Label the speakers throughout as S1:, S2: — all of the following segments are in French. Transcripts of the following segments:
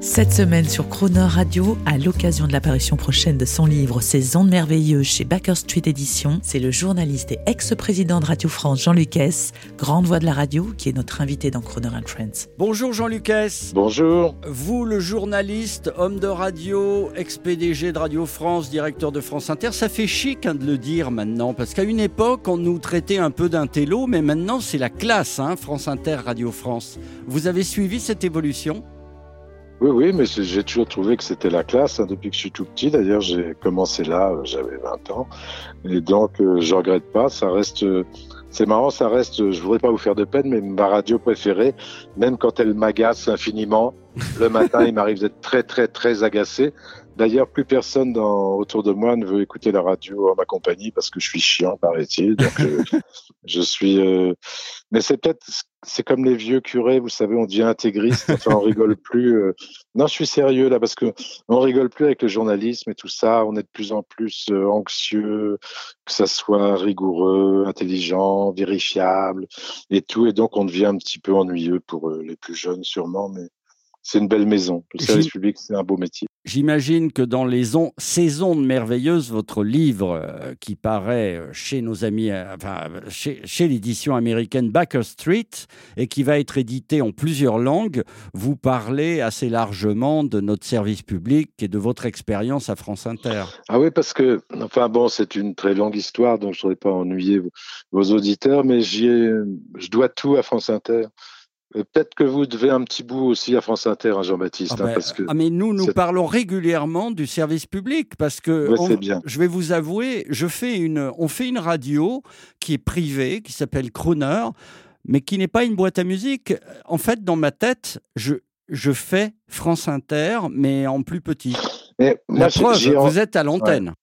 S1: Cette semaine sur Croner Radio, à l'occasion de l'apparition prochaine de son livre Ces ondes merveilleuses chez Baker Street Éditions, c'est le journaliste et ex-président de Radio France Jean Lucas, grande voix de la radio, qui est notre invité dans Croner and Friends.
S2: Bonjour Jean Lucas.
S3: Bonjour.
S2: Vous, le journaliste, homme de radio, ex-PDG de Radio France, directeur de France Inter, ça fait chic hein, de le dire maintenant, parce qu'à une époque, on nous traitait un peu d'intello, mais maintenant c'est la classe, hein, France Inter, Radio France. Vous avez suivi cette évolution?
S3: Oui, oui, mais j'ai toujours trouvé que c'était la classe hein, depuis que je suis tout petit. D'ailleurs, j'ai commencé là, euh, j'avais 20 ans. Et donc, euh, je regrette pas. Ça reste, euh, c'est marrant, ça reste, euh, je voudrais pas vous faire de peine, mais ma radio préférée, même quand elle m'agace infiniment, le matin, il m'arrive d'être très, très, très agacé. D'ailleurs, plus personne dans, autour de moi ne veut écouter la radio en ma compagnie parce que je suis chiant, paraît-il. Donc, je, je suis. euh, Mais c'est peut-être, c'est comme les vieux curés, vous savez, on devient intégriste. Enfin, on rigole plus. euh. Non, je suis sérieux là parce que on rigole plus avec le journalisme et tout ça. On est de plus en plus euh, anxieux, que ça soit rigoureux, intelligent, vérifiable et tout. Et donc, on devient un petit peu ennuyeux pour les plus jeunes, sûrement, mais. C'est une belle maison. Le service public, c'est un beau métier.
S2: J'imagine que dans les on- saisons merveilleuses, votre livre euh, qui paraît euh, chez nos amis, euh, enfin, chez, l'édition américaine Baker Street et qui va être édité en plusieurs langues, vous parlez assez largement de notre service public et de votre expérience à France Inter.
S3: Ah oui, parce que, enfin bon, c'est une très longue histoire, donc je ne voudrais pas ennuyer vos, auditeurs, mais je dois tout à France Inter. Et Peut-être que vous devez un petit bout aussi à France Inter, hein, Jean-Baptiste,
S2: Ah
S3: hein,
S2: ben,
S3: parce que
S2: ah, mais nous, nous parlons régulièrement du service public parce que
S3: Ouais,
S2: on-
S3: bien.
S2: je vais vous avouer, je fais une, on fait une radio qui est privée, qui s'appelle Crooner, mais qui n'est pas une boîte à musique. En fait, dans ma tête, je, je fais France Inter, mais en plus petit.
S3: Mais
S2: La
S3: moi, j'ai-
S2: preuve, vous êtes à l'antenne.
S3: Ouais,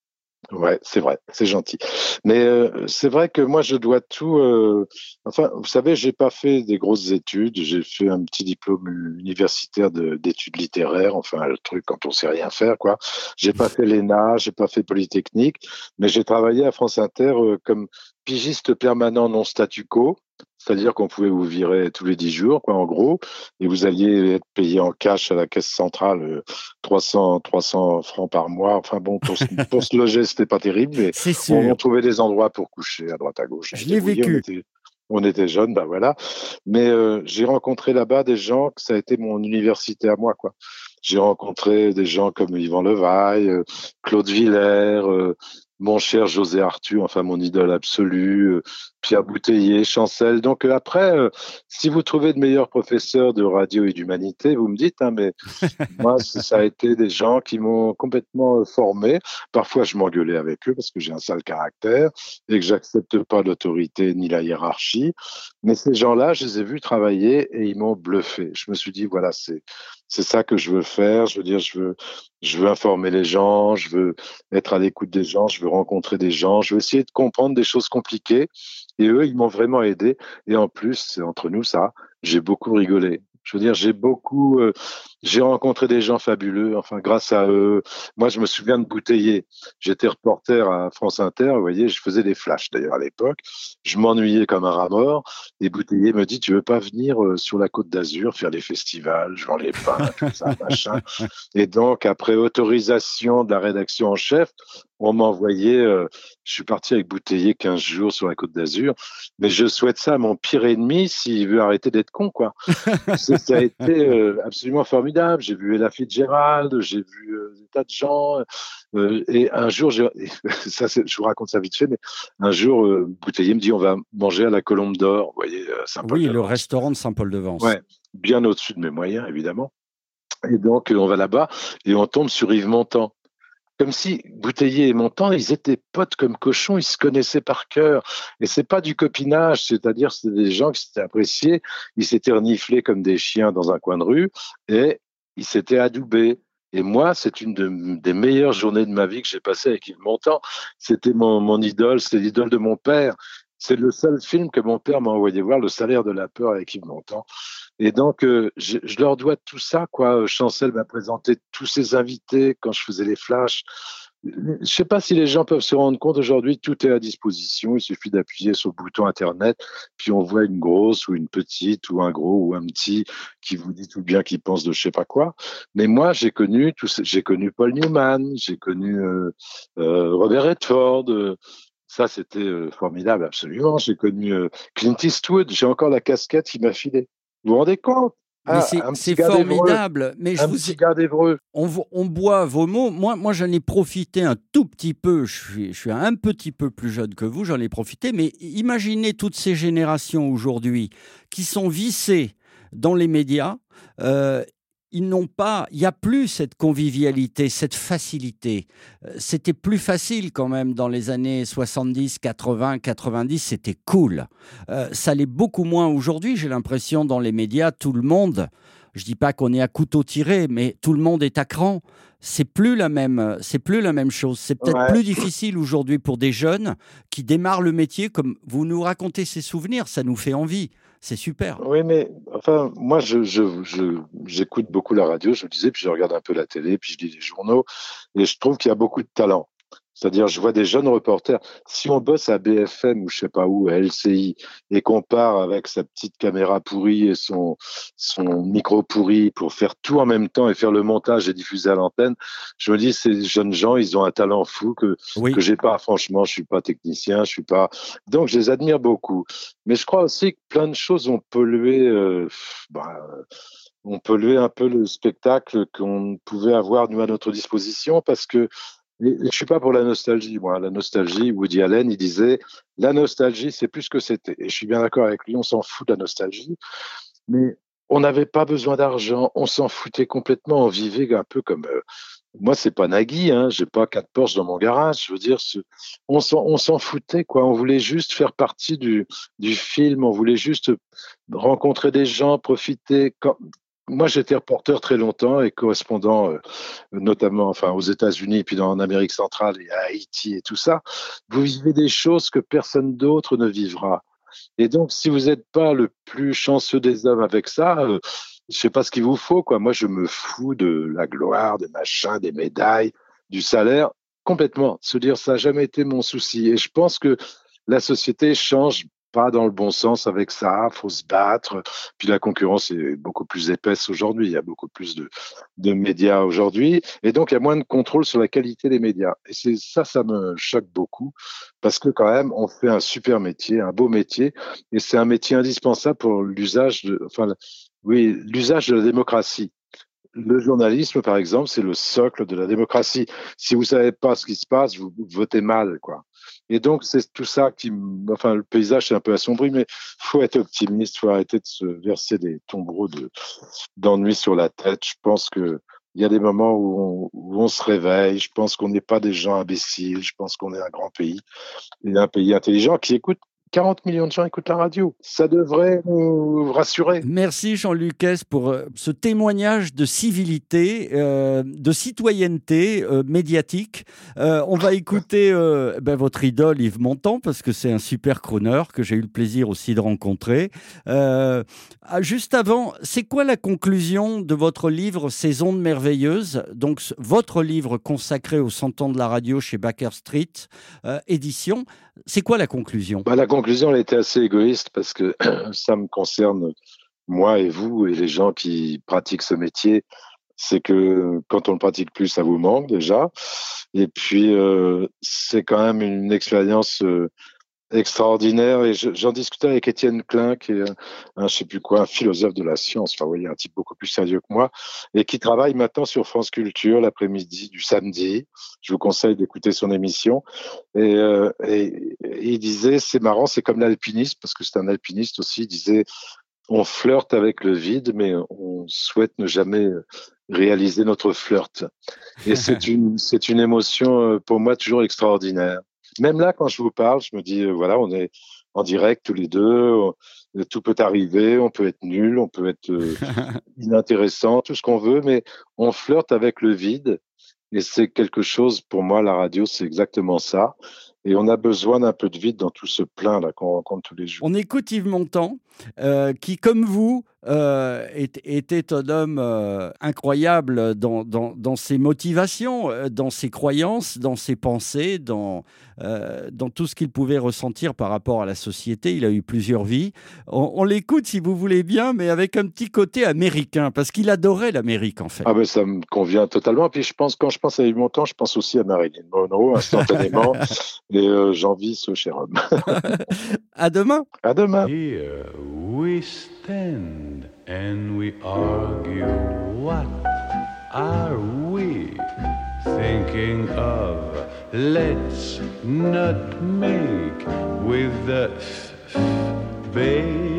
S3: c'est vrai, c'est gentil. Mais euh, c'est vrai que moi, je dois tout. euh, Enfin, vous savez, j'ai pas fait des grosses études. J'ai fait un petit diplôme universitaire de- d'études littéraires. Enfin, le truc quand on sait rien faire, quoi. J'ai pas fait l'ENA, j'ai pas fait Polytechnique, mais j'ai travaillé à France Inter euh, comme pigiste permanent non statu quo. C'est-à-dire qu'on pouvait vous virer tous les dix jours, quoi, en gros, et vous alliez être payé en cash à la caisse centrale euh, 300, 300 francs par mois. Enfin bon, pour se, pour se loger, c'était pas terrible, mais on, trouvait des endroits pour coucher à droite à gauche.
S2: Je l'ai vécu.
S3: On était, on était jeunes, ben voilà. Mais euh, j'ai rencontré là-bas des gens que ça a été mon université à moi, quoi. J'ai rencontré des gens comme Yvan Levaille, euh, Claude Villers, mon cher José Arthur, enfin mon idole absolue, euh, Pierre Bouteiller, Chancel. Donc euh, après, euh, si vous trouvez de meilleurs professeurs de radio et d'humanité, vous me dites, hein, mais moi, ça a été des gens qui m'ont complètement euh, formé. Parfois, je m'engueulais avec eux parce que j'ai un sale caractère et que j'accepte pas l'autorité ni la hiérarchie. Mais ces gens-là, je les ai vus travailler et ils m'ont bluffé. Je me suis dit, voilà, c'est c'est ça que je veux faire. Je veux dire, je veux je veux informer les gens, je veux être à l'écoute des gens, je veux rencontrer des gens, je veux essayer de comprendre des choses compliquées. Et eux, ils m'ont vraiment aidé. Et en plus, entre nous ça, j'ai beaucoup rigolé. Je veux dire, j'ai beaucoup, euh, j'ai rencontré des gens fabuleux. Enfin, grâce à eux, moi, je me souviens de Bouteiller. J'étais reporter à France Inter. Vous voyez, je faisais des flashs d'ailleurs à l'époque. Je m'ennuyais comme un rat mort. Et Bouteiller me dit, tu veux pas venir euh, sur la Côte d'Azur faire les festivals, je vends les pains, tout ça, machin. Et donc, après autorisation de la rédaction en chef, on m'a envoyé, euh, je suis parti avec Bouteiller 15 jours sur la Côte d'Azur, mais je souhaite ça à mon pire ennemi s'il veut arrêter d'être con, quoi. Ça, a été euh, absolument formidable. J'ai vu Ella Fitzgerald, j'ai vu euh, des tas de gens, euh, et un jour, j'ai- ça, je vous raconte ça vite fait, mais un jour, euh, Bouteiller me dit, on va manger à la Colombe d'Or, vous voyez, euh, Saint-Paul
S2: Oui,
S3: de
S2: le restaurant de Saint-Paul-de-Vence.
S3: Ouais. bien au-dessus de mes moyens, évidemment. Et donc, euh, on va là-bas et on tombe sur Yves Montand. Comme si Bouteiller et Montand, ils étaient potes comme cochons, ils se connaissaient par cœur. Et c'est pas du copinage, c'est-à-dire c'était des gens qui s'étaient appréciés, ils s'étaient reniflés comme des chiens dans un coin de rue et ils s'étaient adoubés. Et moi, c'est une de- des meilleures journées de ma vie que j'ai passées avec Yves Montand. C'était mon, mon idole, c'est l'idole de mon père. C'est le seul film que mon père m'a envoyé voir, Le salaire de la peur avec Yves Montand. Et donc, euh, je, leur dois tout ça, quoi. Chancel m'a présenté tous ses invités quand je faisais les flashs. Je sais pas si les gens peuvent se rendre compte aujourd'hui, tout est à disposition. Il suffit d'appuyer sur le bouton Internet, puis on voit une grosse ou une petite ou un gros ou un petit qui vous dit tout bien qu'il pense de je sais pas quoi. Mais moi, j'ai connu j'ai connu Paul Newman, j'ai connu euh, euh, Robert Redford. euh, ça, c'était euh, formidable, absolument. J'ai connu euh, Clint Eastwood. J'ai encore la casquette qu'il m'a filée. Vous vous rendez compte?
S2: Mais
S3: Ah,
S2: c'est- formidable. Mais je
S3: Un
S2: vous
S3: petit gars d'Évreux.
S2: on, boit vos mots. Moi, moi j'en ai profité un tout petit peu. Je suis, je suis un petit peu plus jeune que vous, j'en ai profité. Mais imaginez toutes ces générations aujourd'hui qui sont vissées dans les médias. Euh, ils n'ont pas, il n'y a plus cette convivialité, cette facilité. Euh, C'était plus facile quand même dans les années 70, 80, 90, c'était cool. Euh, ça l'est beaucoup moins aujourd'hui, j'ai l'impression, dans les médias, tout le monde, je dis pas qu'on est à couteau tiré, mais tout le monde est à cran. C'est plus la même, c'est plus la même chose. C'est peut-être
S3: Ouais.
S2: plus difficile aujourd'hui pour des jeunes qui démarrent le métier comme vous nous racontez ces souvenirs, ça nous fait envie. C'est super.
S3: Oui, mais enfin, moi, je, je, je- j'écoute beaucoup la radio, je le disais, puis je regarde un peu la télé, puis je lis les journaux, et je trouve qu'il y a beaucoup de talent. C'est-à-dire, je vois des jeunes reporters. Si on bosse à BFM ou je sais pas où, à LCI, et qu'on part avec sa petite caméra pourrie et son, son micro pourri pour faire tout en même temps et faire le montage et diffuser à l'antenne, je me dis, ces jeunes gens, ils ont un talent fou que,
S2: Oui.
S3: que j'ai pas. Franchement, je suis pas technicien, je suis pas. Donc, je les admire beaucoup. Mais je crois aussi que plein de choses ont pollué. Euh, bah, ont pollué un peu le spectacle qu'on pouvait avoir nous à notre disposition parce que je suis pas pour la nostalgie, moi. La nostalgie, Woody Allen, il disait, la nostalgie, c'est plus ce que c'était. Et je suis bien d'accord avec lui, on s'en fout de la nostalgie. Mais on n'avait pas besoin d'argent, on s'en foutait complètement, on vivait un peu comme. euh, moi, c'est pas Nagui, hein, j'ai pas quatre Porsche dans mon garage. Je veux dire, on s'en, foutait, quoi. On voulait juste faire partie du, du film, on voulait juste rencontrer des gens, profiter. Moi, j'étais reporter très longtemps et correspondant, euh, notamment, enfin, aux États-Unis, puis en Amérique centrale et à Haïti et tout ça. Vous vivez des choses que personne d'autre ne vivra. Et donc, si vous n'êtes pas le plus chanceux des hommes avec ça, euh, je sais pas ce qu'il vous faut, quoi. Moi, je me fous de la gloire, des machins, des médailles, du salaire, complètement. Se dire, ça n'a jamais été mon souci. Et je pense que la société change pas dans le bon sens avec ça. Faut se battre. Puis la concurrence est beaucoup plus épaisse aujourd'hui. Il y a beaucoup plus de, de médias aujourd'hui. Et donc, il y a moins de contrôle sur la qualité des médias. Et c'est ça, ça me choque beaucoup parce que quand même, on fait un super métier, un beau métier. Et c'est un métier indispensable pour l'usage de, enfin, oui, l'usage de la démocratie. Le journalisme, par exemple, c'est le socle de la démocratie. Si vous savez pas ce qui se passe, vous votez mal, quoi. Et donc, c'est tout ça qui, enfin, le paysage est un peu assombri, mais faut être optimiste, faut arrêter de se verser des tombereaux de, d'ennui sur la tête. Je pense que il y a des moments où on, se réveille. Je pense qu'on n'est pas des gens imbéciles. Je pense qu'on est un grand pays un pays intelligent qui écoute 40 millions de gens écoutent la radio. Ça devrait nous rassurer.
S2: Merci Jean-Luc pour euh, ce témoignage de civilité, euh, de citoyenneté euh, médiatique. On va écouter ben, votre idole Yves Montand parce que c'est un super crooner que j'ai eu le plaisir aussi de rencontrer. Ah, juste avant, c'est quoi la conclusion de votre livre Saison de merveilleuse Donc votre livre consacré aux 100 ans de la radio chez Baker Street édition. C'est quoi la conclusion?
S3: Bah, la conclusion, elle était assez égoïste parce que ça me concerne moi et vous et les gens qui pratiquent ce métier. C'est que quand on le pratique plus, ça vous manque déjà. Et puis, euh, c'est quand même une expérience euh, extraordinaire. Et je- j'en discutais avec Étienne Klein, qui est un, je sais plus quoi, un philosophe de la science, enfin, vous voyez, un type beaucoup plus sérieux que moi, et qui travaille maintenant sur France Culture l'après-midi du samedi. Je vous conseille d'écouter son émission. Et, euh, et, et il disait, c'est marrant, c'est comme l'alpinisme, parce que c'est un alpiniste aussi, il disait, on flirte avec le vide, mais on souhaite ne jamais réaliser notre flirt. Et c'est une, c'est une émotion euh, pour moi toujours extraordinaire. Même là, quand je vous parle, je me dis, euh, voilà, on est, en direct tous les deux. Tout peut arriver, on peut être nul, on peut être inintéressant, tout ce qu'on veut, mais on flirte avec le vide. Et c'est quelque chose, pour moi, la radio, c'est exactement ça. Et on a besoin d'un peu de vide dans tout ce plein là qu'on rencontre tous les jours.
S2: On écoute Yves Montand, euh, qui, comme vous, euh, était un homme euh, incroyable dans, dans, ses motivations, dans ses croyances, dans ses pensées, dans, dans tout ce qu'il pouvait ressentir par rapport à la société. Il a eu plusieurs vies. On, l'écoute, si vous voulez bien, mais avec un petit côté américain, parce qu'il adorait l'Amérique, en fait.
S3: Ah ben ça me convient totalement. Puis je pense, quand je pense à Yves Montand, je pense aussi à Marilyn Monroe, instantanément. et j'envie ce cher homme.
S2: à demain.
S3: À demain.
S4: we stand and we argue. What are we thinking of? Let's not make with the baby.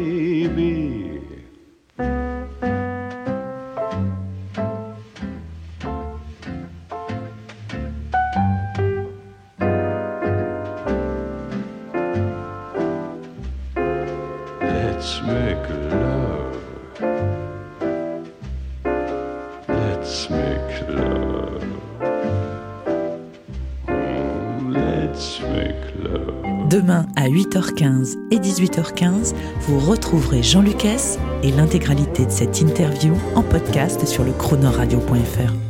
S4: Let's make let's make love.
S1: Demain à 8h15 et 18h15, vous retrouverez Jean Lucas et l'intégralité de cette interview en podcast sur le chronoradio.fr.